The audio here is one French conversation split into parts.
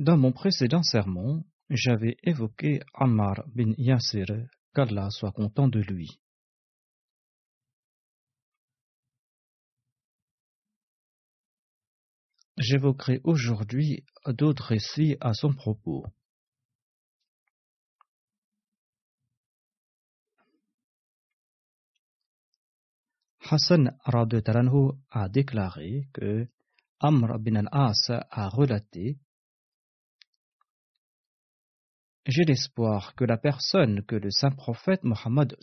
Dans mon précédent sermon, j'avais évoqué Ammar bin Yasir, qu'Allah soit content de lui. J'évoquerai aujourd'hui d'autres récits à son propos. Hassan Radetaranhu a déclaré que Amr bin al-As a relaté J'ai l'espoir que la personne que le saint prophète Mohammed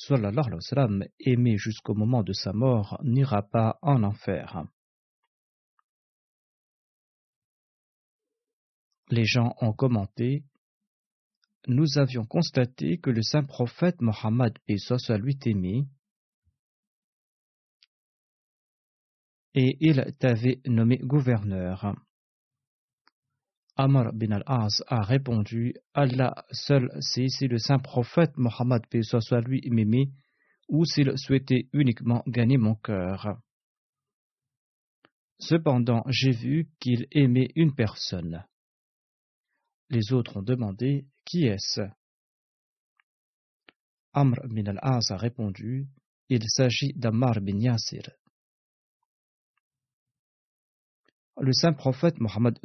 aimait jusqu'au moment de sa mort n'ira pas en enfer. Les gens ont commenté Nous avions constaté que le saint prophète Mohammed soit lui et il t'avait nommé gouverneur. Amr bin al-As a répondu Allah seul sait si le saint prophète Mohammed soit lui m'aimait ou s'il souhaitait uniquement gagner mon cœur. Cependant, j'ai vu qu'il aimait une personne. Les autres ont demandé Qui est-ce? Amr bin al-As a répondu Il s'agit d'Ammar bin Yasir. Le saint prophète Mohammed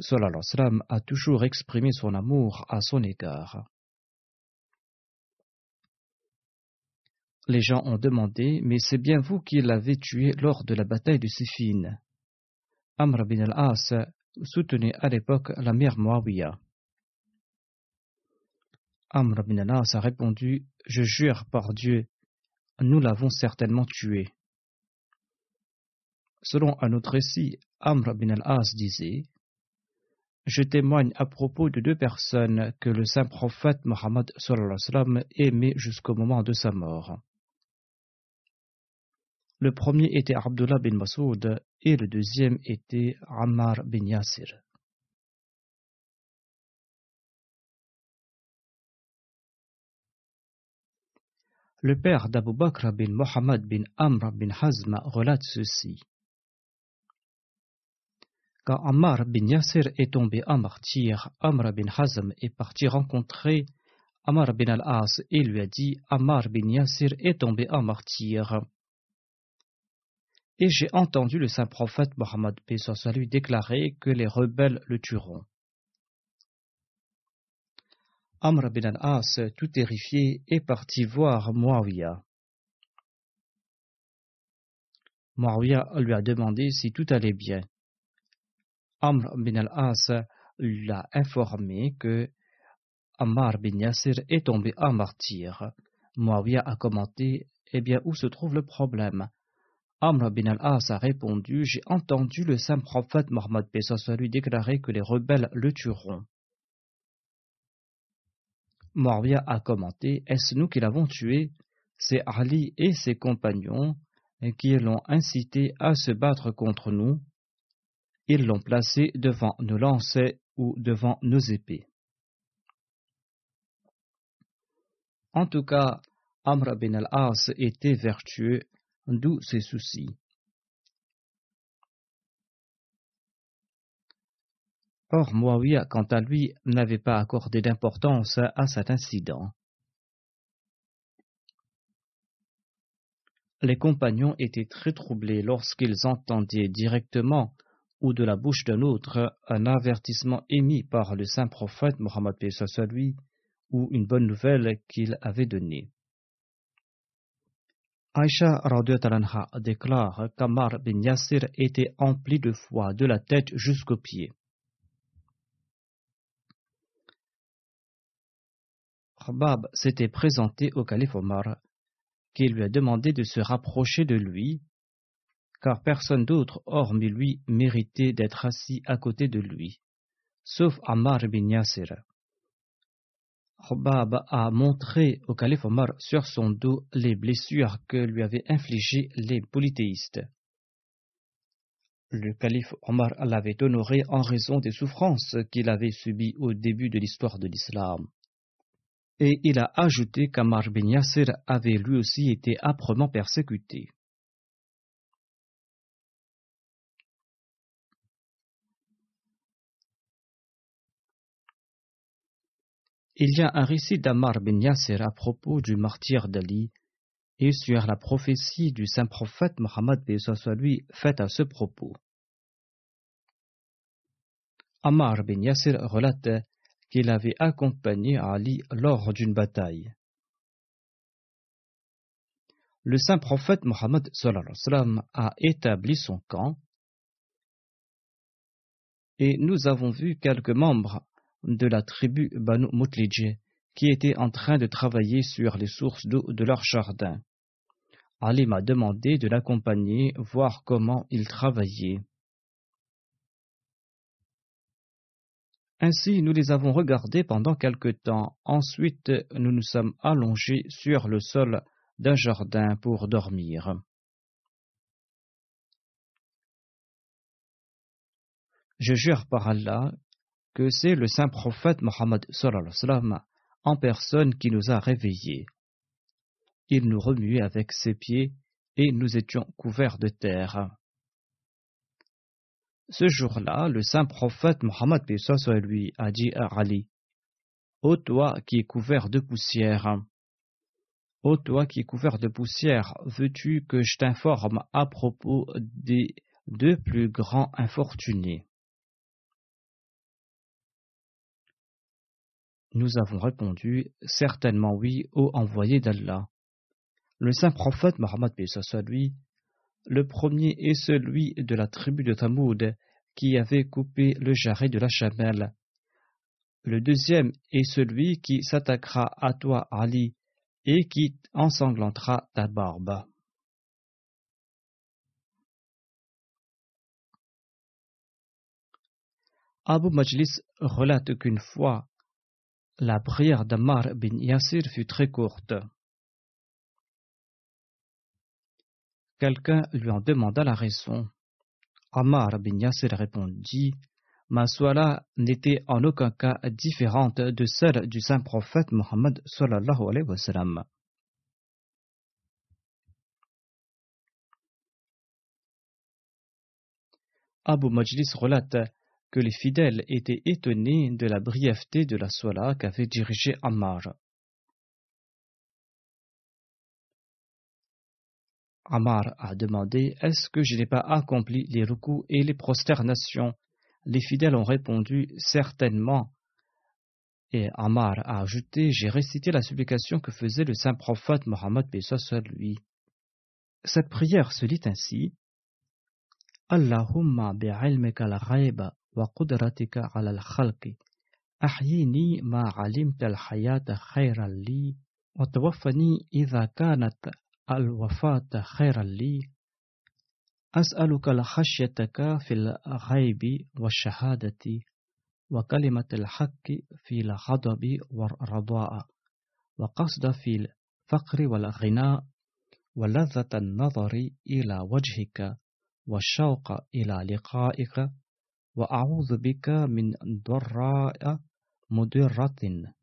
a toujours exprimé son amour à son égard. Les gens ont demandé Mais c'est bien vous qui l'avez tué lors de la bataille de Siffin. Amr bin al-As soutenait à l'époque la mère Muawiyah. Amr bin al-As a répondu Je jure par Dieu, nous l'avons certainement tué. Selon un autre récit, Amr bin al-As disait Je témoigne à propos de deux personnes que le saint prophète Mohammed aimait jusqu'au moment de sa mort. Le premier était Abdullah bin Masoud et le deuxième était Ammar bin Yasir. Le père d'Abu Bakr bin Mohammed bin Amr bin Hazm relate ceci. Quand Ammar bin Yasir est tombé en martyr, Amr bin Hazm est parti rencontrer Ammar bin al-As et lui a dit Ammar bin Yasir est tombé en martyr. Et j'ai entendu le saint prophète Mohammed lui déclarer que les rebelles le tueront. Amr bin al-As, tout terrifié, est parti voir Muawiyah. Muawiyah lui a demandé si tout allait bien. Amr bin al-As l'a informé que Ammar bin Yasir est tombé en martyr. Muawiyah a commenté Eh bien, où se trouve le problème? Amr bin al-As a répondu J'ai entendu le saint prophète Mohammed lui déclarer que les rebelles le tueront. Muawiyah a commenté Est-ce nous qui l'avons tué? C'est Ali et ses compagnons qui l'ont incité à se battre contre nous. Ils l'ont placé devant nos lances ou devant nos épées. En tout cas, Amr bin al-As était vertueux, d'où ses soucis. Or, Muawiyah, quant à lui, n'avait pas accordé d'importance à cet incident. Les compagnons étaient très troublés lorsqu'ils entendaient directement ou de la bouche d'un autre un avertissement émis par le saint prophète Mohammed lui ou une bonne nouvelle qu'il avait donnée. Aïcha déclare qu'Amar bin Yassir était empli de foi de la tête jusqu'aux pieds. Rabab s'était présenté au calife Omar qui lui a demandé de se rapprocher de lui, car personne d'autre hormis lui méritait d'être assis à côté de lui, sauf Ammar bin Yasir. Hobab a montré au calife Omar sur son dos les blessures que lui avaient infligées les polythéistes. Le calife Omar l'avait honoré en raison des souffrances qu'il avait subies au début de l'histoire de l'islam et il a ajouté qu'Amar bin Yasser avait lui aussi été âprement persécuté. Il y a un récit d'Amar bin Yasser à propos du martyr d'Ali et sur la prophétie du saint prophète Mohammed lui faite à ce propos. Ammar bin Yasser relate qu'il avait accompagné Ali lors d'une bataille. Le saint prophète Mohammed a établi son camp et nous avons vu quelques membres de la tribu Banu Mutlij qui étaient en train de travailler sur les sources d'eau de leur jardin. Ali m'a demandé de l'accompagner, voir comment ils travaillaient. Ainsi, nous les avons regardés pendant quelque temps. Ensuite, nous nous sommes allongés sur le sol d'un jardin pour dormir. Je jure par Allah que c'est le saint prophète Mohammed en personne qui nous a réveillés. Il nous remuait avec ses pieds et nous étions couverts de terre. Ce jour-là, le saint prophète Mohammed lui a dit à Ali Ô toi qui es couvert de poussière, ô toi qui es couvert de poussière, veux-tu que je t'informe à propos des deux plus grands infortunés? Nous avons répondu Certainement oui, ô envoyé d'Allah. Le saint prophète Mohammed lui le premier est celui de la tribu de Tamoud qui avait coupé le jarret de la chamelle. Le deuxième est celui qui s'attaquera à toi, Ali, et qui ensanglantera ta barbe. Abu Majlis relate qu'une fois, la prière d'Ammar bin Yasir fut très courte. Quelqu'un lui en demanda la raison. Ammar bin Yasser répondit Ma soila n'était en aucun cas différente de celle du saint prophète Mohammed. Abu Majlis relate que les fidèles étaient étonnés de la brièveté de la soila qu'avait dirigée Ammar. Amar a demandé Est-ce que je n'ai pas accompli les recours et les prosternations? Les fidèles ont répondu Certainement. Et Amar a ajouté J'ai récité la supplication que faisait le saint prophète Mohammed sur lui. Cette prière se lit ainsi Allahumma ala al-khalqi ahyini ma alimta al-hayata khayran li wa tawaffani idha kanat الوفاة خيرا لي. أسألك لخشيتك في الغيب والشهادة وكلمة الحق في الغضب والرضاء وقصد في الفقر والغناء ولذة النظر إلى وجهك والشوق إلى لقائك. وأعوذ بك من ضراء مضرة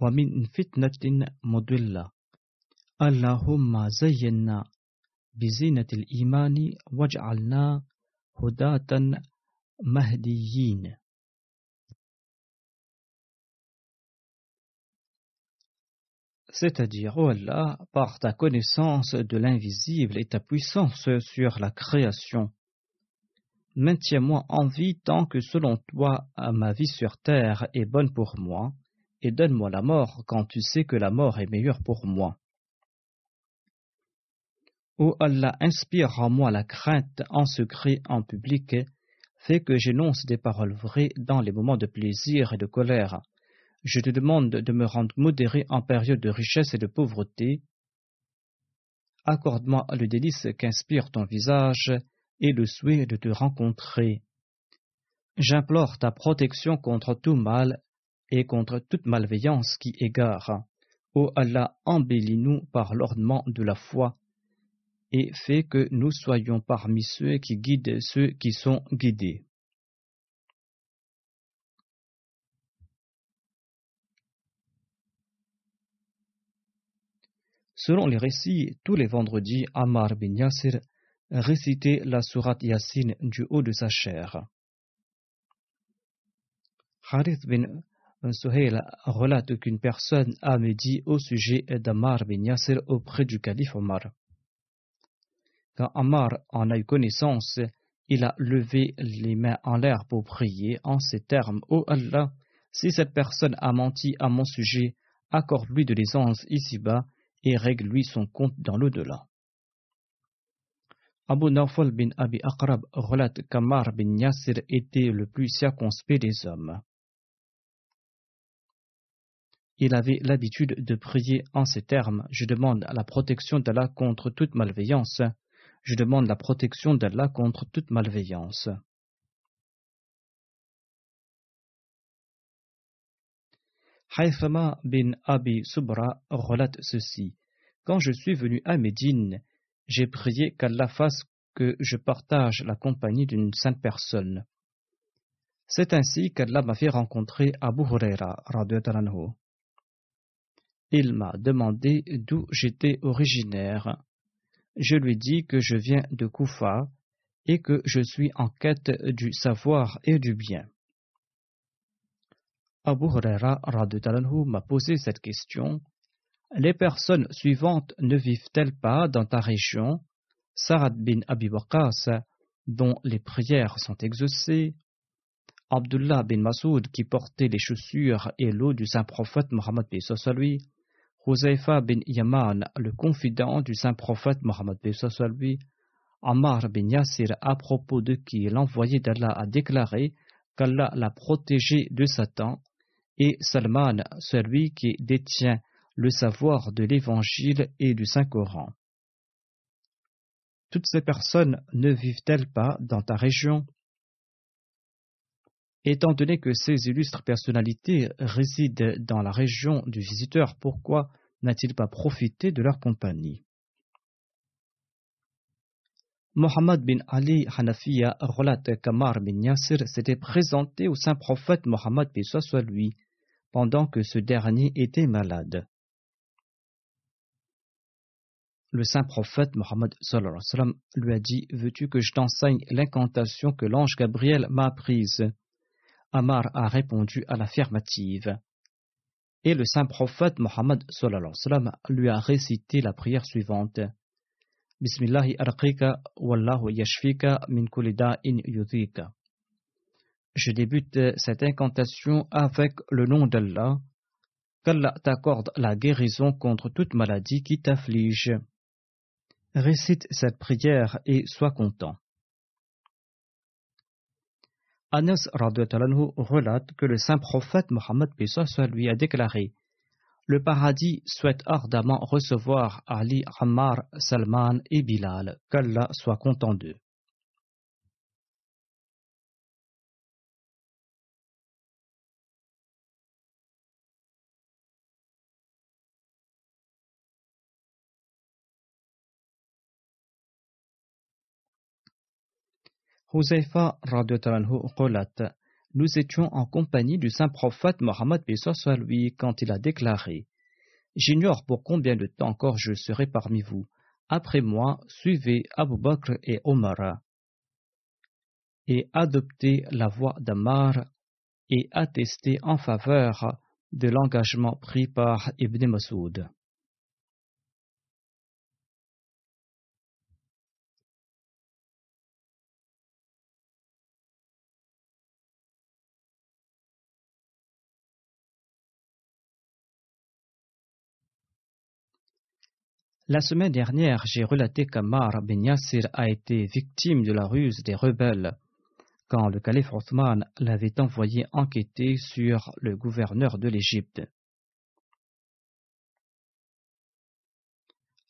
ومن فتنة مضلة اللهم زينا بزينة الإيمان واجعلنا هداة مهديين C'est-à-dire, oh Allah, par ta connaissance de l'invisible et ta puissance sur la création, maintiens-moi en vie tant que selon toi ma vie sur terre est bonne pour moi, et donne-moi la mort quand tu sais que la mort est meilleure pour moi. Ô Allah, inspire en moi la crainte en secret, en public, fais que j'énonce des paroles vraies dans les moments de plaisir et de colère je te demande de me rendre modéré en période de richesse et de pauvreté. Accorde-moi le délice qu'inspire ton visage et le souhait de te rencontrer. J'implore ta protection contre tout mal et contre toute malveillance qui égare. Ô Allah, embellis-nous par l'ornement de la foi et fais que nous soyons parmi ceux qui guident ceux qui sont guidés. Selon les récits, tous les vendredis, Ammar bin récitait la sourate Yassine du haut de sa chair. Harith bin Suhail relate qu'une personne a médit au sujet d'Ammar bin Yasir auprès du calife Omar. Quand Ammar en a eu connaissance, il a levé les mains en l'air pour prier en ces termes Ô Allah, si cette personne a menti à mon sujet, accorde-lui de l'aisance ici-bas et règle-lui son compte dans l'au-delà. Abu Nawfal bin Abi Akrab relate qu'Amar bin Yasir était le plus circonspect des hommes. Il avait l'habitude de prier en ces termes Je demande la protection d'Allah contre toute malveillance. Je demande la protection d'Allah contre toute malveillance. Haïfama bin Abi Subra relate ceci. Quand je suis venu à Médine, j'ai prié qu'Allah fasse que je partage la compagnie d'une sainte personne. C'est ainsi qu'Allah m'a fait rencontrer Abu Huraira. Il m'a demandé d'où j'étais originaire. Je lui dis que je viens de Koufa et que je suis en quête du savoir et du bien. Abu Huraira m'a posé cette question. Les personnes suivantes ne vivent-elles pas dans ta région? Sarad bin Abi Waqas, dont les prières sont exaucées, Abdullah bin Masoud qui portait les chaussures et l'eau du saint prophète Mohammed lui, Huzaifa bin Yaman, le confident du saint prophète Mohammed lui, Ammar bin Yasir à propos de qui l'envoyé d'Allah a déclaré qu'Allah l'a protégé de Satan, et Salman, celui qui détient le savoir de l'Évangile et du Saint-Coran. Toutes ces personnes ne vivent-elles pas dans ta région? Étant donné que ces illustres personnalités résident dans la région du visiteur, pourquoi n'a-t-il pas profité de leur compagnie? Mohammed bin Ali Hanafiya relate qu'Amar bin Yasir s'était présenté au saint prophète Mohammed lui pendant que ce dernier était malade. Le saint prophète Mohammed lui a dit Veux-tu que je t'enseigne l'incantation que l'ange Gabriel m'a apprise? Amar a répondu à l'affirmative. Et le saint prophète Mohammed lui a récité la prière suivante Bismillahi arqika wallahu yashfika min in yudhika. Je débute cette incantation avec le nom d'Allah. Qu'Allah t'accorde la guérison contre toute maladie qui t'afflige. Récite cette prière et sois content. Anas relate que le saint prophète Mohammed lui a déclaré Le paradis souhaite ardemment recevoir Ali, Ammar, Salman et Bilal, qu'Allah soit content d'eux. Huzaifa relate Nous étions en compagnie du saint prophète Mohammed lui quand il a déclaré J'ignore pour combien de temps encore je serai parmi vous. Après moi, suivez Abu Bakr et Omar et adoptez la voie d'Ammar et attestez en faveur de l'engagement pris par Ibn Masoud. La semaine dernière, j'ai relaté qu'Ammar bin Yassir a été victime de la ruse des rebelles quand le calife Othman l'avait envoyé enquêter sur le gouverneur de l'Égypte.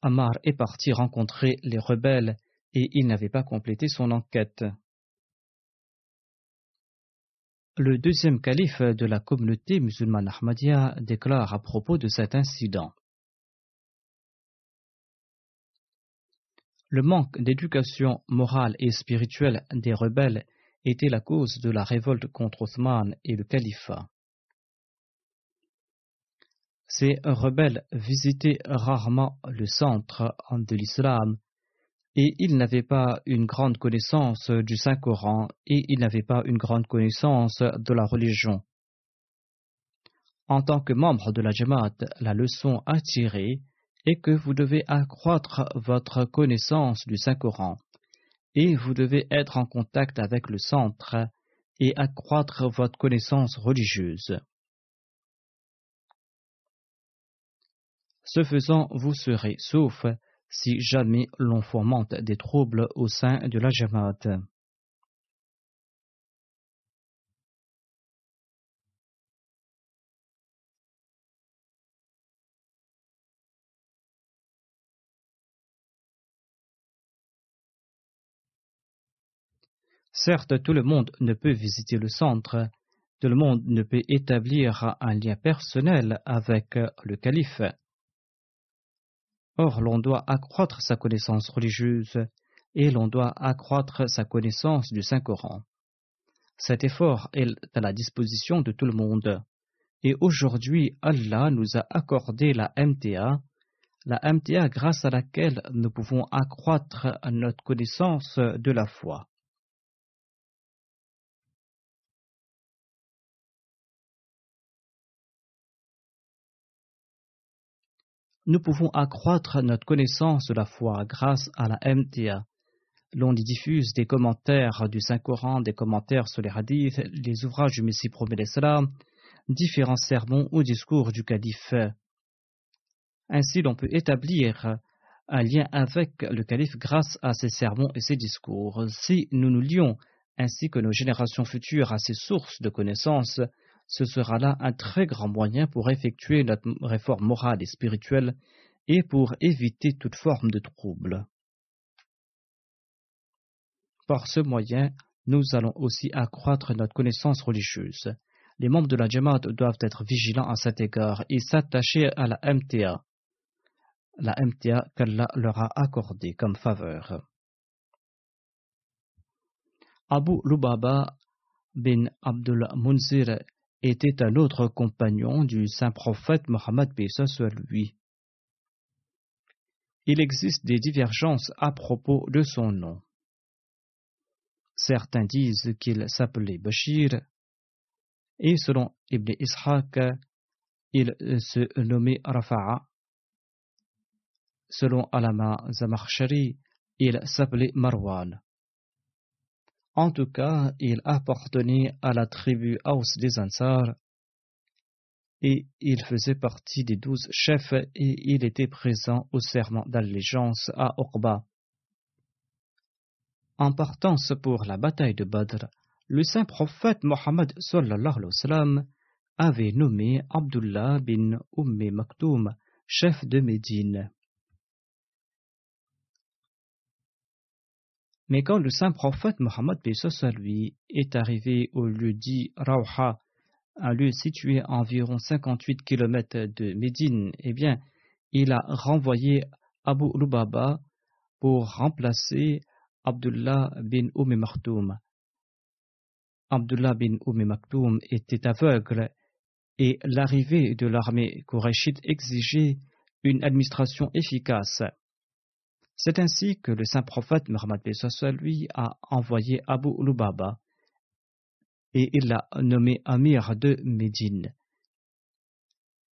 Ammar est parti rencontrer les rebelles et il n'avait pas complété son enquête. Le deuxième calife de la communauté musulmane Ahmadiyya déclare à propos de cet incident. Le manque d'éducation morale et spirituelle des rebelles était la cause de la révolte contre Othman et le califat. Ces rebelles visitaient rarement le centre de l'islam et ils n'avaient pas une grande connaissance du Saint-Coran et ils n'avaient pas une grande connaissance de la religion. En tant que membre de la Jamaat, la leçon à tirer est que vous devez accroître votre connaissance du Saint-Coran et vous devez être en contact avec le centre et accroître votre connaissance religieuse. Ce faisant, vous serez sauf si jamais l'on fomente des troubles au sein de la Jamaat. Certes, tout le monde ne peut visiter le centre, tout le monde ne peut établir un lien personnel avec le calife. Or, l'on doit accroître sa connaissance religieuse et l'on doit accroître sa connaissance du Saint-Coran. Cet effort est à la disposition de tout le monde. Et aujourd'hui, Allah nous a accordé la MTA, la MTA grâce à laquelle nous pouvons accroître notre connaissance de la foi. Nous pouvons accroître notre connaissance de la foi grâce à la MTA. L'on y diffuse des commentaires du Saint-Coran, des commentaires sur les hadiths, les ouvrages du Messie promet différents sermons ou discours du calife. Ainsi, l'on peut établir un lien avec le calife grâce à ses sermons et ses discours. Si nous nous lions, ainsi que nos générations futures, à ces sources de connaissances, ce sera là un très grand moyen pour effectuer notre réforme morale et spirituelle et pour éviter toute forme de trouble. Par ce moyen, nous allons aussi accroître notre connaissance religieuse. Les membres de la Jamaat doivent être vigilants à cet égard et s'attacher à la MTA, la MTA qu'Allah leur a accordée comme faveur. Abu Lubaba bin Abdul Munzir était un autre compagnon du saint prophète Mohammed sur lui. Il existe des divergences à propos de son nom. Certains disent qu'il s'appelait Bashir, et selon Ibn Ishaq, il se nommait Rafa'a. Selon Alama Zamarshari, il s'appelait Marwan. En tout cas, il appartenait à la tribu Aus des Ansar et il faisait partie des douze chefs et il était présent au serment d'allégeance à Uqba. En partance pour la bataille de Badr, le saint prophète Mohammed avait nommé Abdullah bin Umm Maktoum chef de Médine. Mais quand le saint prophète Mohammed lui est arrivé au lieu dit Rauha, un lieu situé à environ 58 km de Médine, eh bien, il a renvoyé Abu Lubaba pour remplacer Abdullah bin Umm Maktoum. Abdullah bin Umm Maktoum était aveugle et l'arrivée de l'armée Qurayshite exigeait une administration efficace. C'est ainsi que le saint prophète Muhammad lui a envoyé Abu Lubaba et il l'a nommé Amir de Médine.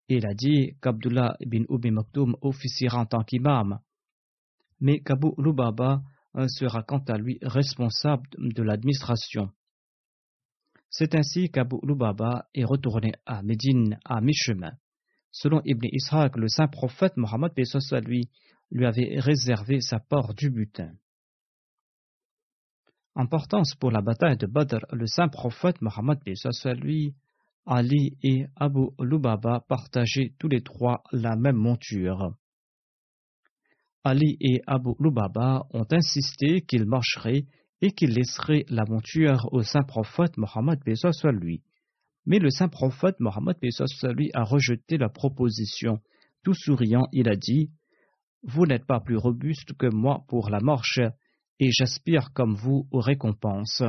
Il a dit qu'Abdullah bin Ubi Maktoum officiera en tant qu'imam, mais qu'Abu Lubaba sera quant à lui responsable de l'administration. C'est ainsi qu'Abu Lubaba est retourné à Médine à mi-chemin. Selon Ibn Ishaq, le saint prophète Mohammed lui lui avait réservé sa part du butin. Importance pour la bataille de Badr, le saint prophète Mohammed lui, Ali et Abu Lubaba partageaient tous les trois la même monture. Ali et Abu Lubaba ont insisté qu'ils marcheraient et qu'il laisserait la monture au saint prophète Mohammed lui. Mais le saint prophète Mohammed lui a rejeté la proposition. Tout souriant, il a dit Vous n'êtes pas plus robuste que moi pour la marche, et j'aspire comme vous aux récompenses.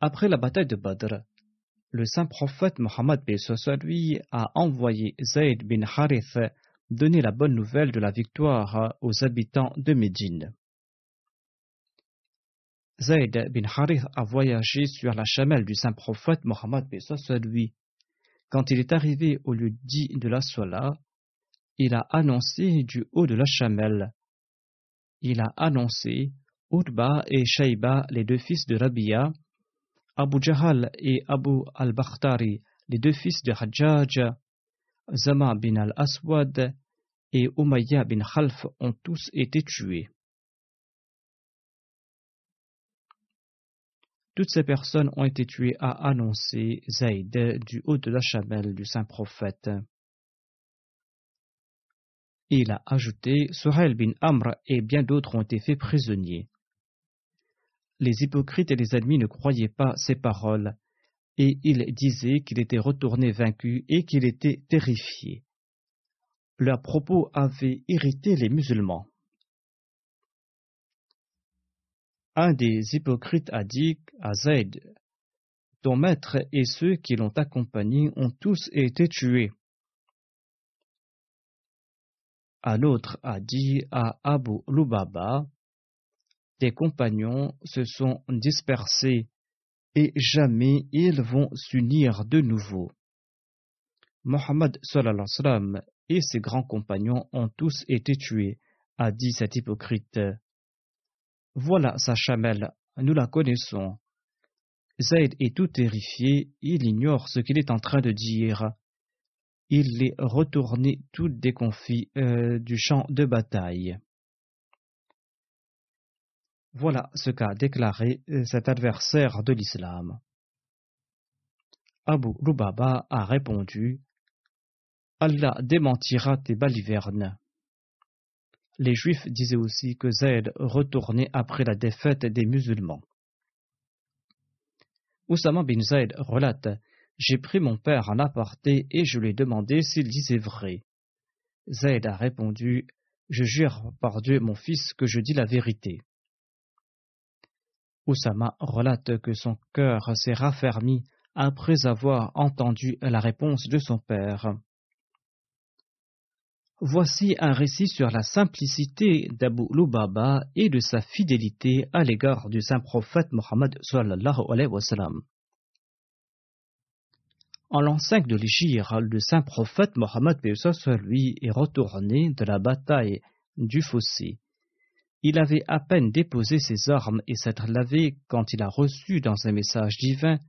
Après la bataille de Badr, le saint prophète Mohammed lui a envoyé Zayd bin Harith donner la bonne nouvelle de la victoire aux habitants de Médine. Zayd bin Harith a voyagé sur la chamelle du saint prophète Mohammed lui. Quand il est arrivé au lieu dit de la Sola, il a annoncé du haut de la chamelle. Il a annoncé Utba et Shaiba, les deux fils de Rabia, Abu Jahal et Abu al-Bakhtari, les deux fils de Hajjaj, Zama bin al-Aswad et Umayya bin Khalf ont tous été tués. Toutes ces personnes ont été tuées, a annoncé Zayd du haut de la chamelle du saint prophète. Il a ajouté Suhail bin Amr et bien d'autres ont été faits prisonniers. Les hypocrites et les ennemis ne croyaient pas ces paroles, et ils disaient qu'il était retourné vaincu et qu'il était terrifié leurs propos avaient irrité les musulmans. Un des hypocrites a dit à Zayd Ton maître et ceux qui l'ont accompagné ont tous été tués. Un autre a dit à Abu Lubaba Tes compagnons se sont dispersés et jamais ils vont s'unir de nouveau. Mohammed et ses grands compagnons ont tous été tués, a dit cet hypocrite. Voilà sa chamelle, nous la connaissons. Zayd est tout terrifié, il ignore ce qu'il est en train de dire. Il est retourné tout déconfit euh, du champ de bataille. Voilà ce qu'a déclaré euh, cet adversaire de l'islam. Abu Lubaba a répondu Allah démentira tes balivernes. Les Juifs disaient aussi que Zayd retournait après la défaite des musulmans. Oussama bin Zayd relate J'ai pris mon père en aparté et je lui ai demandé s'il disait vrai. Zayd a répondu Je jure par Dieu, mon fils, que je dis la vérité. Oussama relate que son cœur s'est raffermi après avoir entendu la réponse de son père. Voici un récit sur la simplicité d'Abu Lubaba et de sa fidélité à l'égard du saint prophète Mohammed En l'an 5 de l'Égypte, le saint prophète Mohammed lui est retourné de la bataille du fossé. Il avait à peine déposé ses armes et s'être lavé quand il a reçu dans un message divin,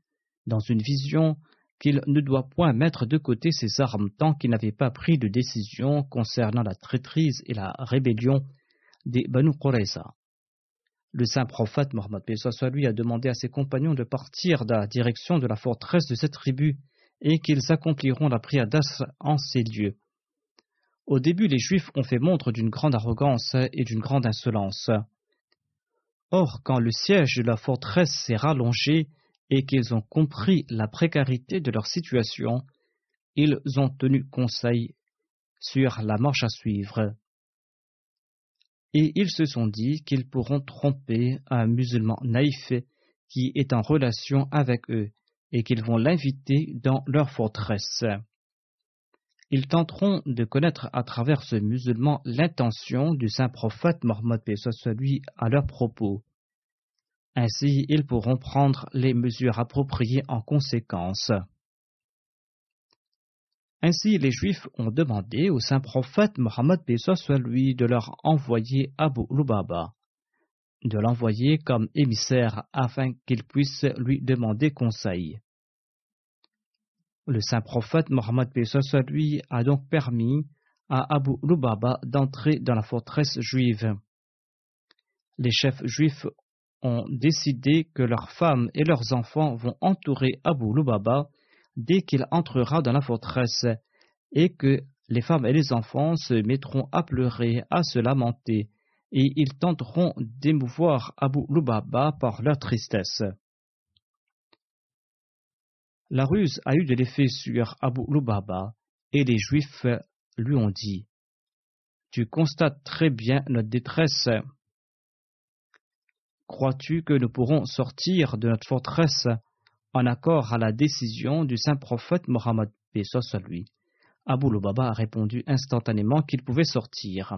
dans une vision, qu'il ne doit point mettre de côté ses armes tant qu'il n'avait pas pris de décision concernant la traîtrise et la rébellion des Banu Qurayza. Le saint prophète Mohammed lui a demandé à ses compagnons de partir dans la direction de la forteresse de cette tribu et qu'ils accompliront la prière d'Asr en ces lieux. Au début, les Juifs ont fait montre d'une grande arrogance et d'une grande insolence. Or, quand le siège de la forteresse s'est rallongé, et qu'ils ont compris la précarité de leur situation, ils ont tenu conseil sur la marche à suivre. et ils se sont dit qu'ils pourront tromper un musulman naïf qui est en relation avec eux et qu'ils vont l'inviter dans leur forteresse. Ils tenteront de connaître à travers ce musulman l'intention du saint prophète Mohammed lui à leur propos. Ainsi, ils pourront prendre les mesures appropriées en conséquence. Ainsi, les Juifs ont demandé au saint prophète Mohammed soit lui de leur envoyer Abu Lubaba, de l'envoyer comme émissaire afin qu'il puisse lui demander conseil. Le saint prophète Mohammed soit lui a donc permis à Abu Lubaba d'entrer dans la forteresse juive. Les chefs juifs ont décidé que leurs femmes et leurs enfants vont entourer Abu Lubaba dès qu'il entrera dans la forteresse, et que les femmes et les enfants se mettront à pleurer, à se lamenter, et ils tenteront d'émouvoir Abu Lubaba par leur tristesse. La ruse a eu de l'effet sur Abu Lubaba, et les Juifs lui ont dit Tu constates très bien notre détresse. Crois-tu que nous pourrons sortir de notre forteresse en accord à la décision du saint prophète Mohammed soit lui? Abu Lubaba a répondu instantanément qu'il pouvait sortir.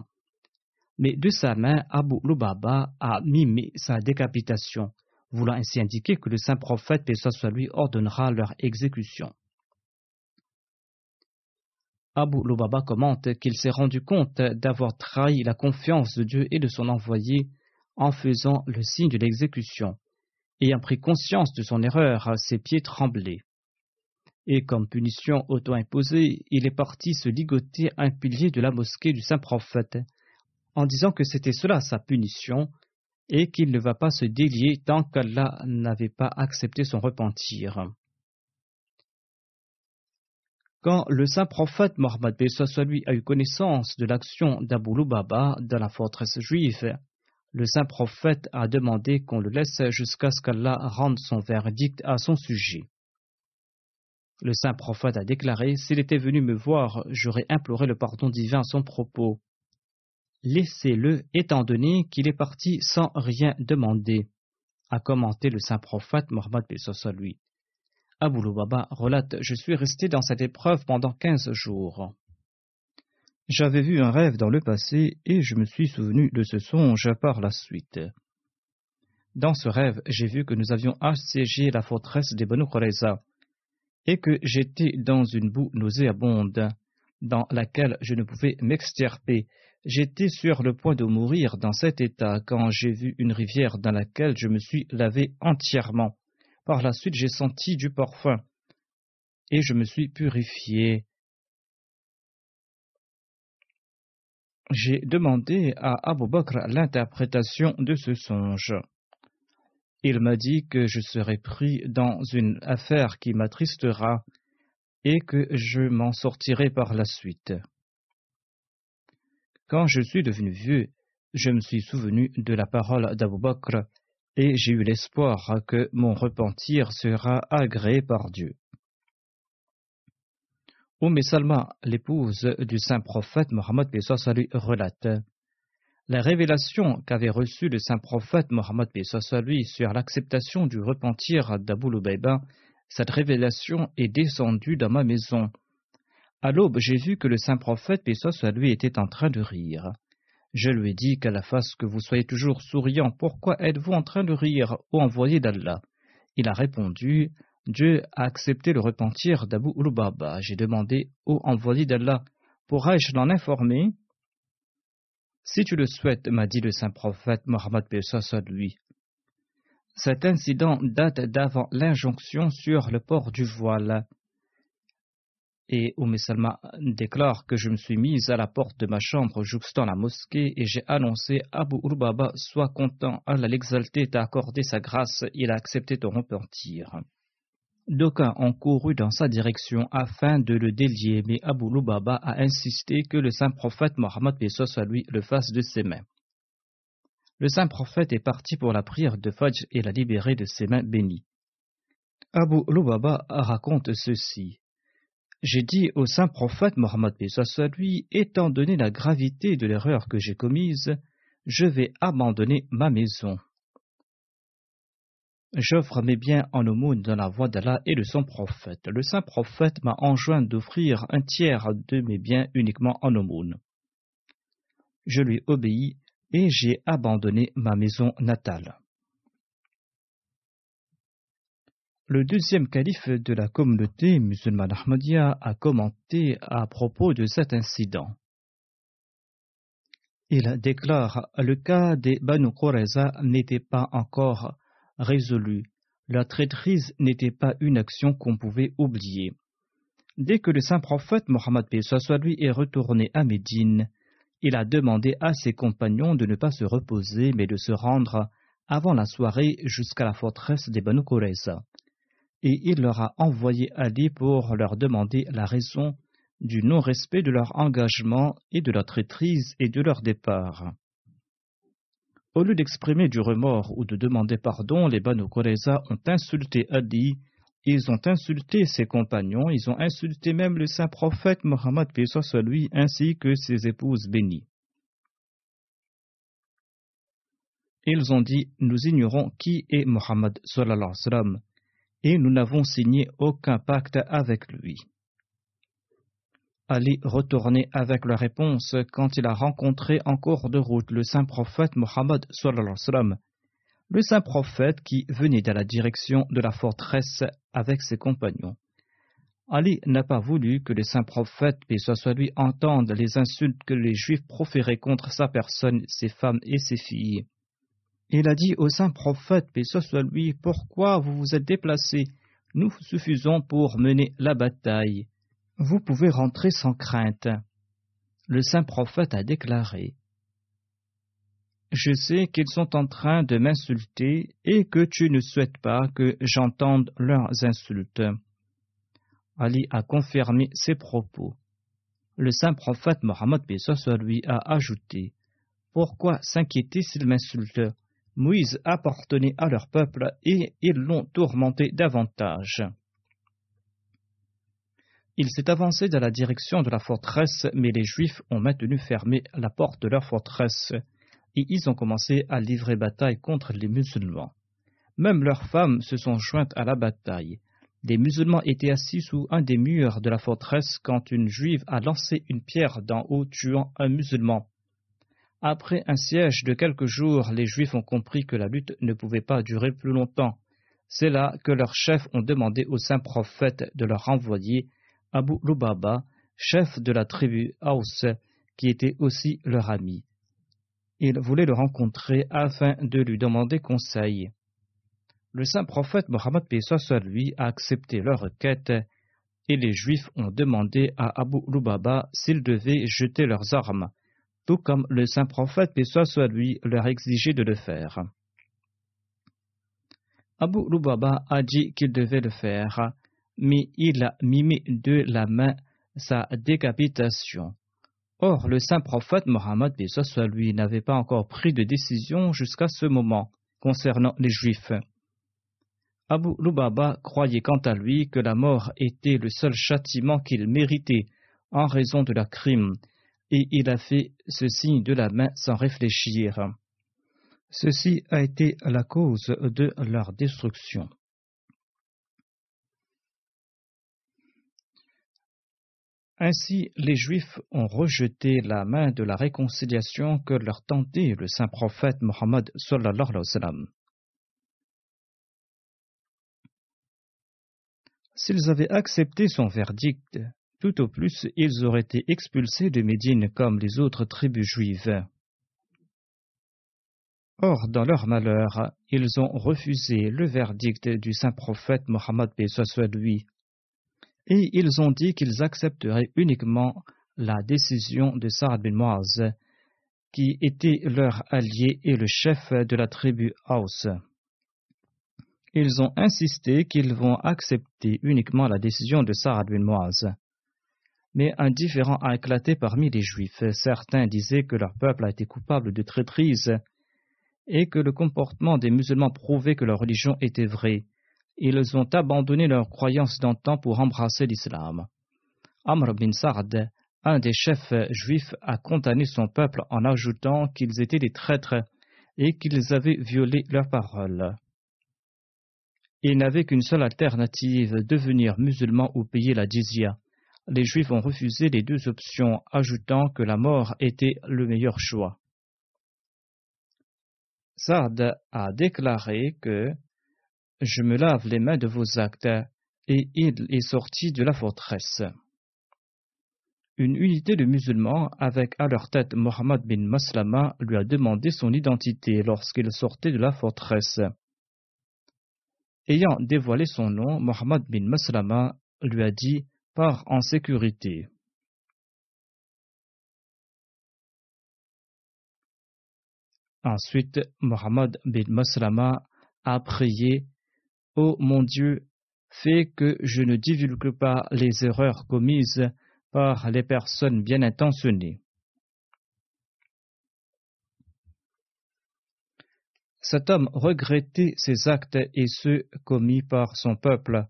Mais de sa main, Abu Lubaba a mimé sa décapitation, voulant ainsi indiquer que le saint prophète soit lui ordonnera leur exécution. Abu Lubaba commente qu'il s'est rendu compte d'avoir trahi la confiance de Dieu et de son envoyé en faisant le signe de l'exécution. Ayant pris conscience de son erreur, ses pieds tremblaient. Et comme punition auto-imposée, il est parti se ligoter un pilier de la mosquée du saint prophète, en disant que c'était cela sa punition, et qu'il ne va pas se délier tant qu'Allah n'avait pas accepté son repentir. Quand le saint prophète Mohammed lui a eu connaissance de l'action d'Abu Lubaba dans la forteresse juive, le saint prophète a demandé qu'on le laisse jusqu'à ce qu'Allah rende son verdict à son sujet. Le saint prophète a déclaré S'il était venu me voir, j'aurais imploré le pardon divin à son propos. Laissez-le, étant donné qu'il est parti sans rien demander, a commenté le saint prophète Mohammed lui. Abu Lubaba relate Je suis resté dans cette épreuve pendant quinze jours. J'avais vu un rêve dans le passé et je me suis souvenu de ce songe par la suite. Dans ce rêve, j'ai vu que nous avions assiégé la forteresse des Banu et que j'étais dans une boue nauséabonde dans laquelle je ne pouvais m'extirper. J'étais sur le point de mourir dans cet état quand j'ai vu une rivière dans laquelle je me suis lavé entièrement. Par la suite, j'ai senti du parfum et je me suis purifié. J'ai demandé à Abu Bakr l'interprétation de ce songe. Il m'a dit que je serais pris dans une affaire qui m'attristera et que je m'en sortirai par la suite. Quand je suis devenu vieux, je me suis souvenu de la parole d'Abu Bakr et j'ai eu l'espoir que mon repentir sera agréé par Dieu. Umm Salma, l'épouse du saint prophète Mohammed lui relate La révélation qu'avait reçue le saint prophète Mohammed lui sur l'acceptation du repentir d'Abu cette révélation est descendue dans ma maison. À l'aube, j'ai vu que le saint prophète lui était en train de rire. Je lui ai dit qu'à la face que vous soyez toujours souriant, pourquoi êtes-vous en train de rire, ô envoyé d'Allah? Il a répondu Dieu a accepté le repentir d'Abu Ulubaba. J'ai demandé au envoyé d'Allah, pourrais-je l'en informer? Si tu le souhaites, m'a dit le saint prophète Mohammed lui. Cet incident date d'avant l'injonction sur le port du voile. Et Oumé Salma déclare que je me suis mise à la porte de ma chambre jouxtant la mosquée et j'ai annoncé Abu Urbaba Sois content, Allah l'exalté t'a accordé sa grâce, il a accepté ton repentir. D'aucuns ont couru dans sa direction afin de le délier, mais Abu Lubaba a insisté que le saint prophète Mohammed soit lui le fasse de ses mains. Le saint prophète est parti pour la prière de Fajr et l'a libéré de ses mains bénies. Abu Lubaba raconte ceci. J'ai dit au saint prophète Mohammed soit lui, étant donné la gravité de l'erreur que j'ai commise, Je vais abandonner ma maison. J'offre mes biens en aumône dans la voie d'Allah et de son prophète. Le saint prophète m'a enjoint d'offrir un tiers de mes biens uniquement en aumône. Je lui obéis et j'ai abandonné ma maison natale. Le deuxième calife de la communauté musulmane Ahmadiyya a commenté à propos de cet incident. Il déclare le cas des Banu Qurayza n'était pas encore résolu. La traîtrise n'était pas une action qu'on pouvait oublier. Dès que le saint prophète Mohammed soit lui est retourné à Médine, il a demandé à ses compagnons de ne pas se reposer mais de se rendre avant la soirée jusqu'à la forteresse des Banu et il leur a envoyé Ali pour leur demander la raison du non-respect de leur engagement et de leur traîtrise et de leur départ. Au lieu d'exprimer du remords ou de demander pardon, les Banu Qurayza ont insulté Ali, ils ont insulté ses compagnons, ils ont insulté même le saint prophète Mohammed soit lui ainsi que ses épouses bénies. Ils ont dit Nous ignorons qui est Mohammed et nous n'avons signé aucun pacte avec lui. Ali retournait avec la réponse quand il a rencontré en cours de route le saint prophète Mohammed le saint prophète qui venait dans la direction de la forteresse avec ses compagnons. Ali n'a pas voulu que le saint prophète, paix soit lui, entende les insultes que les Juifs proféraient contre sa personne, ses femmes et ses filles. Il a dit au saint prophète, paix soit lui, pourquoi vous vous êtes déplacé Nous suffisons pour mener la bataille. Vous pouvez rentrer sans crainte. Le saint prophète a déclaré Je sais qu'ils sont en train de m'insulter et que tu ne souhaites pas que j'entende leurs insultes. Ali a confirmé ses propos. Le saint prophète Mohammed lui a ajouté Pourquoi s'inquiéter s'ils m'insultent? Moïse appartenait à leur peuple et ils l'ont tourmenté davantage. Il s'est avancé dans la direction de la forteresse, mais les Juifs ont maintenu fermée la porte de leur forteresse et ils ont commencé à livrer bataille contre les musulmans. Même leurs femmes se sont jointes à la bataille. Les musulmans étaient assis sous un des murs de la forteresse quand une juive a lancé une pierre d'en haut tuant un musulman. Après un siège de quelques jours, les Juifs ont compris que la lutte ne pouvait pas durer plus longtemps. C'est là que leurs chefs ont demandé au saint prophète de leur envoyer Abu Lubaba, chef de la tribu Haus, qui était aussi leur ami. Ils voulaient le rencontrer afin de lui demander conseil. Le saint prophète Mohammed soit lui a accepté leur requête et les Juifs ont demandé à Abu Lubaba s'ils devaient jeter leurs armes tout comme le saint prophète, soit lui, leur exigeait de le faire. Abu Lubaba a dit qu'il devait le faire, mais il a mimé de la main sa décapitation. Or, le saint prophète Mohammed, lui, n'avait pas encore pris de décision jusqu'à ce moment concernant les Juifs. Abu Lubaba croyait quant à lui que la mort était le seul châtiment qu'il méritait en raison de la crime et il a fait ce signe de la main sans réfléchir. Ceci a été la cause de leur destruction. Ainsi, les Juifs ont rejeté la main de la réconciliation que leur tentait le saint prophète Mohammed S'ils avaient accepté son verdict, tout au plus, ils auraient été expulsés de Médine comme les autres tribus juives. Or, dans leur malheur, ils ont refusé le verdict du saint prophète Mohammed lui, et ils ont dit qu'ils accepteraient uniquement la décision de Saad bin Moaz, qui était leur allié et le chef de la tribu Haus. Ils ont insisté qu'ils vont accepter uniquement la décision de Saad bin Moaz mais un différend a éclaté parmi les Juifs. Certains disaient que leur peuple a été coupable de traîtrise et que le comportement des musulmans prouvait que leur religion était vraie. Ils ont abandonné leurs croyances d'antan pour embrasser l'islam. Amr bin Sa'd un des chefs juifs a condamné son peuple en ajoutant qu'ils étaient des traîtres et qu'ils avaient violé leurs paroles. Il n'avait qu'une seule alternative, devenir musulman ou payer la jizya. Les juifs ont refusé les deux options, ajoutant que la mort était le meilleur choix. Sard a déclaré que Je me lave les mains de vos actes, et il est sorti de la forteresse. Une unité de musulmans, avec à leur tête Mohammed bin Maslama, lui a demandé son identité lorsqu'il sortait de la forteresse. Ayant dévoilé son nom, Mohammed bin Maslama lui a dit Pars en sécurité. Ensuite, Mohammed bin Maslama a prié Ô mon Dieu, fais que je ne divulgue pas les erreurs commises par les personnes bien intentionnées. Cet homme regrettait ses actes et ceux commis par son peuple.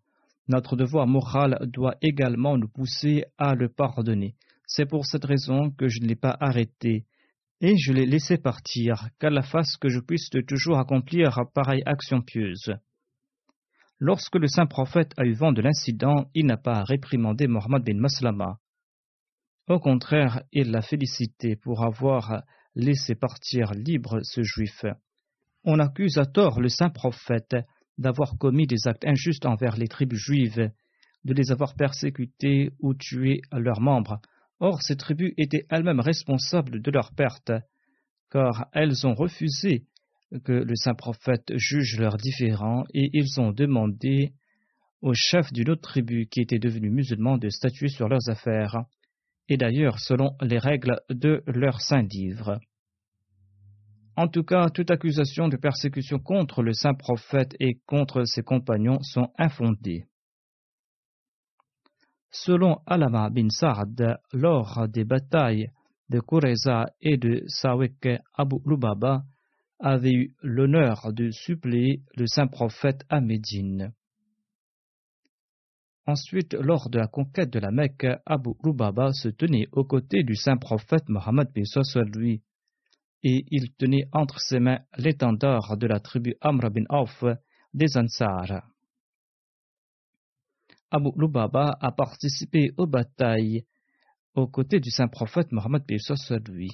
Notre devoir moral doit également nous pousser à le pardonner. C'est pour cette raison que je ne l'ai pas arrêté et je l'ai laissé partir, qu'Allah fasse que je puisse toujours accomplir pareille action pieuse. Lorsque le saint prophète a eu vent de l'incident, il n'a pas réprimandé Mohammed bin Maslama. Au contraire, il l'a félicité pour avoir laissé partir libre ce juif. On accuse à tort le saint prophète d'avoir commis des actes injustes envers les tribus juives, de les avoir persécutés ou tués leurs membres. Or, ces tribus étaient elles-mêmes responsables de leur perte, car elles ont refusé que le saint prophète juge leurs différends et ils ont demandé au chef d'une autre tribu qui était devenu musulman de statuer sur leurs affaires et d'ailleurs selon les règles de leur saint livre. En tout cas, toute accusation de persécution contre le saint prophète et contre ses compagnons sont infondées. Selon Alama bin Sa'ad, lors des batailles de Kureza et de Sawek, Abu Lubaba avait eu l'honneur de suppléer le saint prophète à Médine. Ensuite, lors de la conquête de la Mecque, Abu Lubaba se tenait aux côtés du saint prophète Mohammed lui, et il tenait entre ses mains l'étendard de la tribu Amr bin Auf des Ansar. Abu Lubaba a participé aux batailles aux côtés du saint prophète Mohammed lui.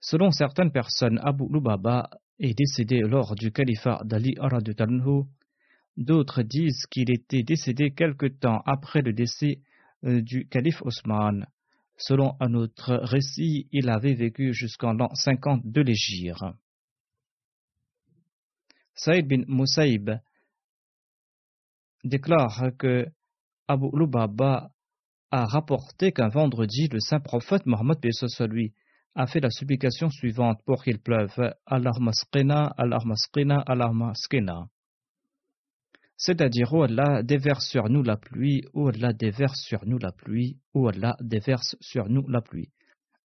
Selon certaines personnes, Abu Lubaba est décédé lors du califat d'Ali Tanhu D'autres disent qu'il était décédé quelque temps après le décès euh, du calife Osman. Selon un autre récit, il avait vécu jusqu'en l'an 50 de l'Égypte. Saïd bin Moussaïb déclare que Abu Lubaba a rapporté qu'un vendredi, le saint prophète Mohammed lui a fait la supplication suivante pour qu'il pleuve Allahumma skina, Allahumma c'est-à-dire oh Allah déverse sur nous la pluie, oh Allah déverse sur nous la pluie, oh Allah déverse sur nous la pluie.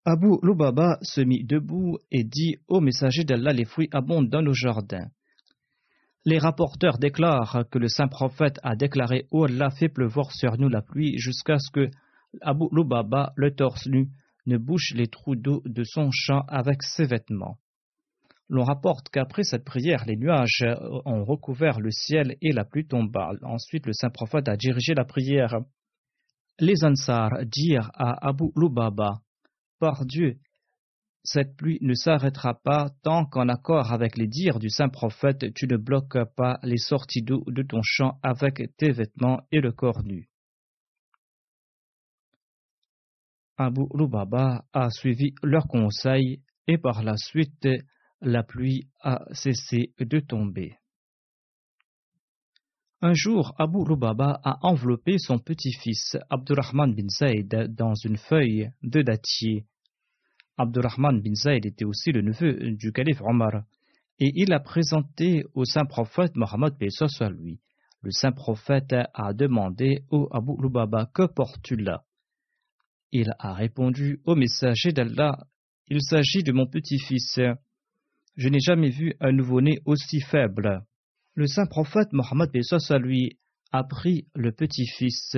Abu Lubaba se mit debout et dit Ô messager d'Allah, les fruits abondent dans nos jardins. Les rapporteurs déclarent que le saint prophète a déclaré Oh Allah fait pleuvoir sur nous la pluie jusqu'à ce que Abu Lubaba, le torse nu, ne bouche les trous d'eau de son champ avec ses vêtements. L'on rapporte qu'après cette prière, les nuages ont recouvert le ciel et la pluie tomba. Ensuite, le saint prophète a dirigé la prière. Les Ansar dirent à Abu Lubaba Par Dieu, cette pluie ne s'arrêtera pas tant qu'en accord avec les dires du saint prophète, tu ne bloques pas les sorties d'eau de ton champ avec tes vêtements et le corps nu. Abu Lubaba a suivi leur conseil et par la suite la pluie a cessé de tomber. Un jour, Abu Rubaba a enveloppé son petit-fils Abdurrahman bin Zayd dans une feuille de dattier. Abdurrahman bin Zayd était aussi le neveu du calife Omar, et il a présenté au saint prophète Mohammed soit lui. Le saint prophète a demandé au Abu Lubaba Que portes-tu là? Il a répondu au messager d'Allah Il s'agit de mon petit-fils. Je n'ai jamais vu un nouveau-né aussi faible. Le saint prophète Mohammed lui a pris le petit-fils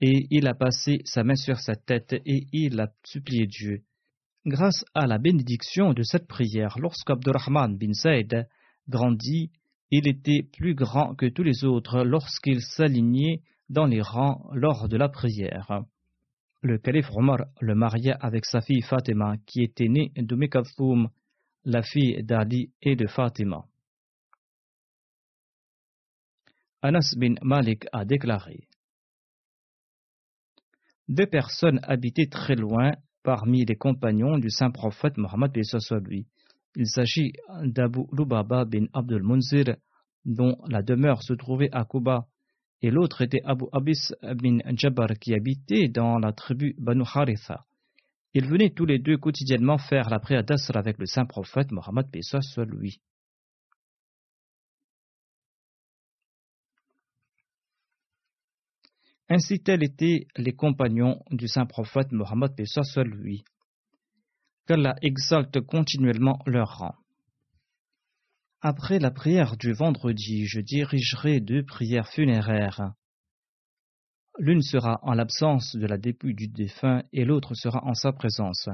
et il a passé sa main sur sa tête et il a supplié Dieu. Grâce à la bénédiction de cette prière, lorsqu'Abdurrahman bin Saïd grandit, il était plus grand que tous les autres lorsqu'il s'alignait dans les rangs lors de la prière. Le calife Omar le maria avec sa fille Fatima, qui était née de la fille d'Ali et de Fatima. Anas bin Malik a déclaré Deux personnes habitaient très loin parmi les compagnons du saint prophète Mohammed lui. Il s'agit d'Abu Lubaba bin Abdul Munzir, dont la demeure se trouvait à Kuba, et l'autre était Abu Abis bin Jabbar qui habitait dans la tribu Banu Haritha. Ils venaient tous les deux quotidiennement faire la prière d'Asr avec le saint prophète Mohammed lui. Ainsi tels étaient les compagnons du saint prophète Mohammed seul lui. Qu'Allah exalte continuellement leur rang. Après la prière du vendredi, je dirigerai deux prières funéraires. L'une sera en l'absence de la dépouille du défunt et l'autre sera en sa présence.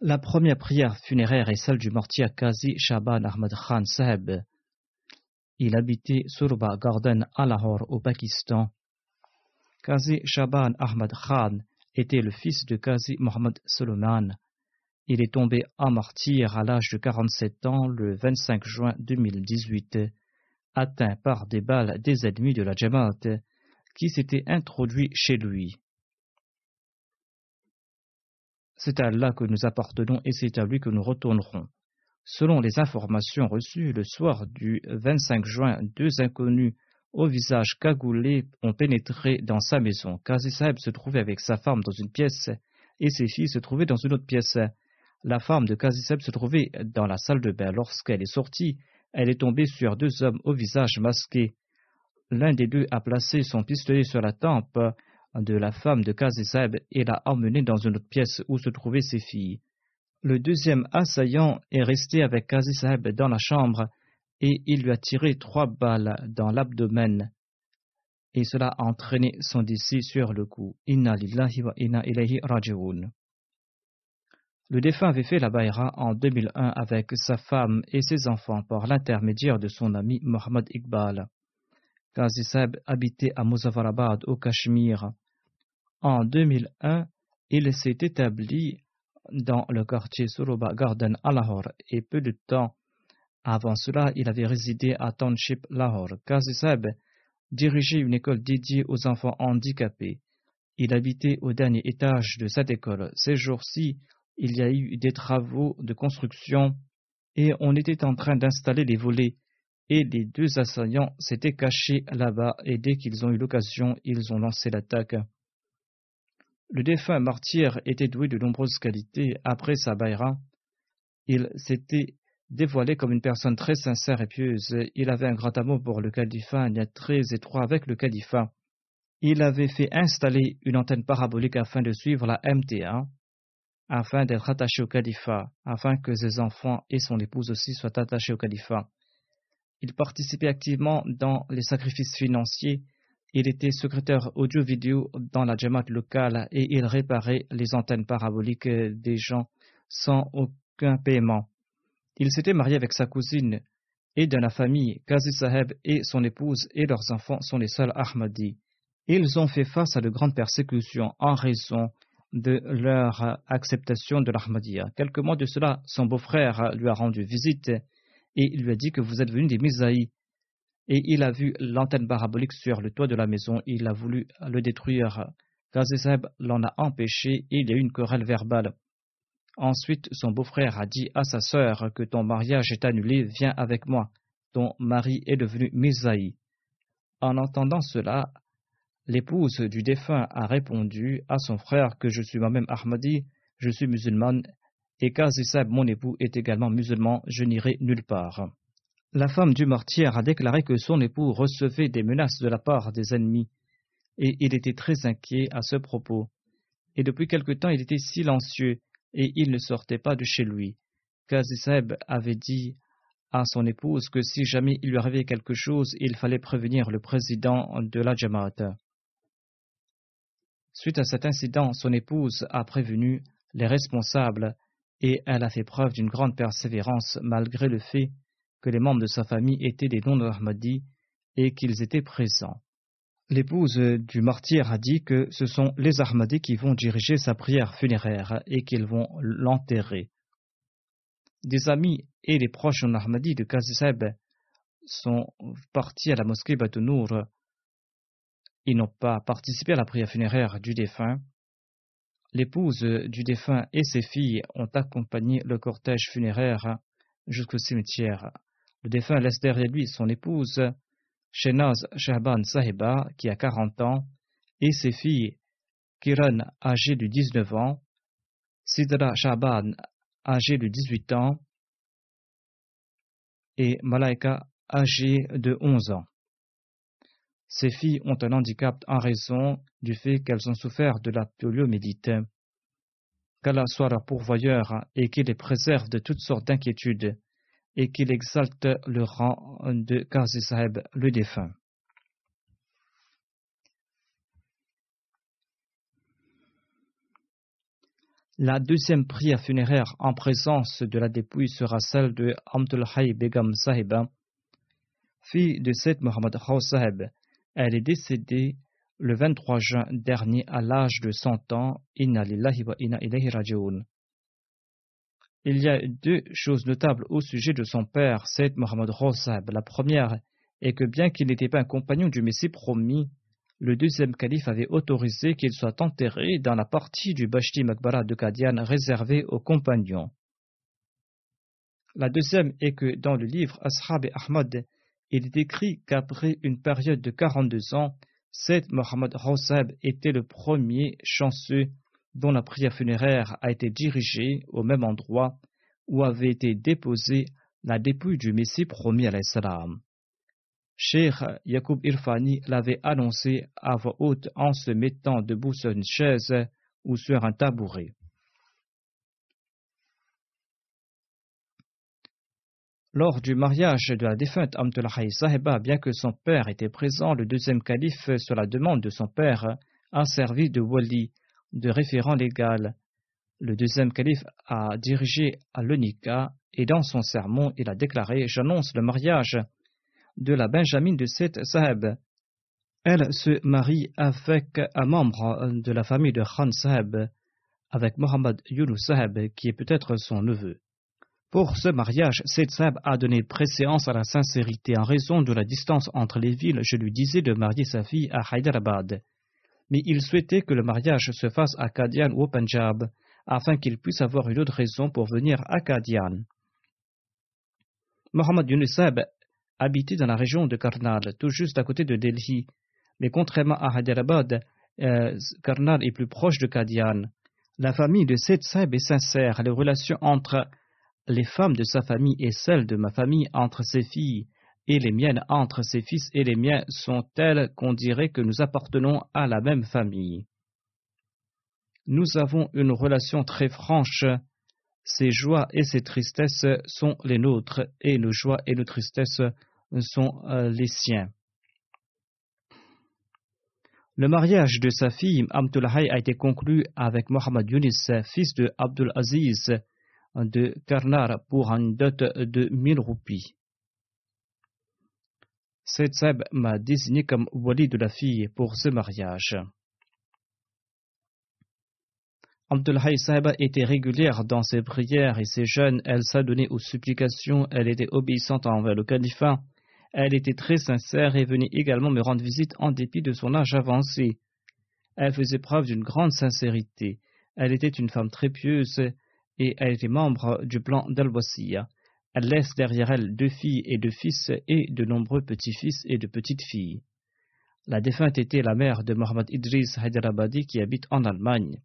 La première prière funéraire est celle du mortier Kazi Shaban Ahmad Khan Saheb. Il habitait Surba Garden à Lahore au Pakistan Qazi Shaban Ahmad Khan était le fils de Qazi Mohammad Solomon. Il est tombé en martyr à l'âge de 47 ans le 25 juin 2018, atteint par des balles des ennemis de la Jamaat qui s'étaient introduits chez lui. C'est à Allah que nous appartenons et c'est à lui que nous retournerons. Selon les informations reçues le soir du 25 juin, deux inconnus au visage cagoulé, ont pénétré dans sa maison. Kazi se trouvait avec sa femme dans une pièce et ses filles se trouvaient dans une autre pièce. La femme de Kazi se trouvait dans la salle de bain. Lorsqu'elle est sortie, elle est tombée sur deux hommes au visage masqué. L'un des deux a placé son pistolet sur la tempe de la femme de Kazi et l'a emmenée dans une autre pièce où se trouvaient ses filles. Le deuxième assaillant est resté avec Kazi dans la chambre et il lui a tiré trois balles dans l'abdomen et cela a entraîné son décès sur le coup. Inna wa inna raji'un. Le défunt avait fait la baïra en 2001 avec sa femme et ses enfants par l'intermédiaire de son ami Mohamed Iqbal. Qazi habitait à Muzaffarabad au Cachemire. En 2001, il s'est établi dans le quartier Suruba Garden à Lahore et peu de temps avant cela, il avait résidé à Township, Lahore. Qazi dirigeait une école dédiée aux enfants handicapés. Il habitait au dernier étage de cette école. Ces jours-ci, il y a eu des travaux de construction et on était en train d'installer les volets. Et les deux assaillants s'étaient cachés là-bas et dès qu'ils ont eu l'occasion, ils ont lancé l'attaque. Le défunt martyr était doué de nombreuses qualités. Après sa baïra, il s'était dévoilé comme une personne très sincère et pieuse. Il avait un grand amour pour le califat, un lien très étroit avec le califat. Il avait fait installer une antenne parabolique afin de suivre la MTA, afin d'être attaché au califat, afin que ses enfants et son épouse aussi soient attachés au califat. Il participait activement dans les sacrifices financiers. Il était secrétaire audio-vidéo dans la Jamaat locale et il réparait les antennes paraboliques des gens sans aucun paiement. Il s'était marié avec sa cousine et dans la famille, Qazi Saheb et son épouse et leurs enfants sont les seuls Ahmadis. Ils ont fait face à de grandes persécutions en raison de leur acceptation de l'Ahmadiyya. Quelques mois de cela, son beau-frère lui a rendu visite et il lui a dit que vous êtes venu des Misaï. Et il a vu l'antenne parabolique sur le toit de la maison. Il a voulu le détruire. Saheb l'en a empêché et il y a eu une querelle verbale. Ensuite, son beau-frère a dit à sa sœur que ton mariage est annulé, viens avec moi. Ton mari est devenu Misaï. En entendant cela, l'épouse du défunt a répondu à son frère que je suis moi-même Ahmadi, je suis musulmane, et qu'Azisab, mon époux, est également musulman, je n'irai nulle part. La femme du mortier a déclaré que son époux recevait des menaces de la part des ennemis, et il était très inquiet à ce propos. Et depuis quelque temps, il était silencieux, et il ne sortait pas de chez lui. Kaziseb avait dit à son épouse que si jamais il lui arrivait quelque chose, il fallait prévenir le président de la Jamaat. Suite à cet incident, son épouse a prévenu les responsables et elle a fait preuve d'une grande persévérance malgré le fait que les membres de sa famille étaient des non-Ahmadis et qu'ils étaient présents. L'épouse du martyr a dit que ce sont les Ahmadis qui vont diriger sa prière funéraire et qu'ils vont l'enterrer. Des amis et les proches non-Ahmadis de Kaziseb sont partis à la mosquée Batounour. Ils n'ont pas participé à la prière funéraire du défunt. L'épouse du défunt et ses filles ont accompagné le cortège funéraire jusqu'au cimetière. Le défunt laisse derrière lui son épouse, Shenaz Shahban Sahiba, qui a 40 ans, et ses filles, Kiran, âgée de 19 ans, Sidra Shahban, âgée de 18 ans, et Malaika, âgée de 11 ans. Ces filles ont un handicap en raison du fait qu'elles ont souffert de la poliomyélite. Qu'Allah soit leur pourvoyeur et qu'il les préserve de toutes sortes d'inquiétudes et qu'il exalte le rang de Qazi Sahib, le défunt. La deuxième prière funéraire en présence de la dépouille sera celle de Amtul Hay Begum Sahiba, fille de Sayyid Mohammad Khaw. Elle est décédée le 23 juin dernier à l'âge de 100 ans. Il y a deux choses notables au sujet de son père, Sayyid Mohammed Rosab. La première est que bien qu'il n'était pas un compagnon du Messie promis, le deuxième calife avait autorisé qu'il soit enterré dans la partie du Bashti Makbara de Qadian réservée aux compagnons. La deuxième est que dans le livre Ashab et Ahmad, il est écrit qu'après une période de 42 ans, Sayyid Mohammed Rosab était le premier chanceux dont la prière funéraire a été dirigée au même endroit où avait été déposée la dépouille du Messie promis à l'Islam. Cheikh Yacoub Irfani l'avait annoncé à voix haute en se mettant debout sur une chaise ou sur un tabouret. Lors du mariage de la défunte Amtullah Sahiba, bien que son père était présent, le deuxième calife, sur la demande de son père, a servi de wali de référent légal. Le deuxième calife a dirigé à l'Unika et dans son sermon, il a déclaré J'annonce le mariage de la Benjamin de Seth Saheb. Elle se marie avec un membre de la famille de Khan Saheb, avec Mohammad Yunus Saheb, qui est peut-être son neveu. Pour ce mariage, Seth Saheb a donné préséance à la sincérité en raison de la distance entre les villes. Je lui disais de marier sa fille à Hyderabad mais il souhaitait que le mariage se fasse à Kadian ou au Punjab, afin qu'il puisse avoir une autre raison pour venir à Kadian. Mohammad Yunusab habitait dans la région de Karnal, tout juste à côté de Delhi, mais contrairement à Hyderabad, euh, Karnal est plus proche de Kadian. La famille de Seth Saib est sincère, les relations entre les femmes de sa famille et celles de ma famille entre ses filles et les miennes entre ses fils et les miens sont telles qu'on dirait que nous appartenons à la même famille. Nous avons une relation très franche. Ses joies et ses tristesses sont les nôtres, et nos joies et nos tristesses sont euh, les siens. Le mariage de sa fille Amtulahai a été conclu avec Mohammad Yunis, fils de Abdul Aziz de Karnar, pour une dot de 1000 roupies. Said m'a désigné comme wali de la fille pour ce mariage. Abdullah Sahiba était régulière dans ses prières et ses jeûnes, elle s'adonnait aux supplications, elle était obéissante envers le califat, elle était très sincère et venait également me rendre visite en dépit de son âge avancé. Elle faisait preuve d'une grande sincérité, elle était une femme très pieuse et elle était membre du plan dal elle laisse derrière elle deux filles et deux fils et de nombreux petits-fils et de petites-filles. La défunte était la mère de Mohammad Idris Hyderabadi qui habite en Allemagne.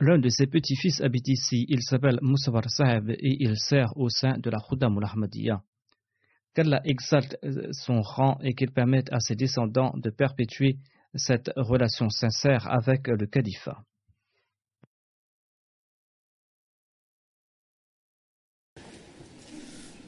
L'un de ses petits-fils habite ici, il s'appelle Moussawar Saheb et il sert au sein de la Khudam Ahmadiyya. Qu'Allah exalte son rang et qu'il permette à ses descendants de perpétuer cette relation sincère avec le califat.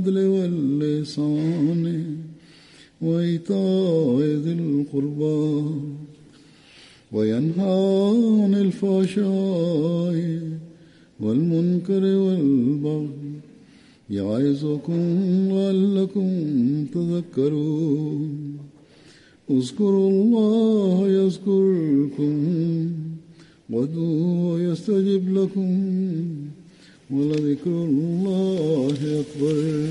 بالعدل واللسان وإيتاء ذي القربى وينهى عن الفحشاء والمنكر والبغي يعظكم لعلكم تذكرون اذكروا الله يذكركم وادعوه يستجب لكم ولذكر الله أكبر.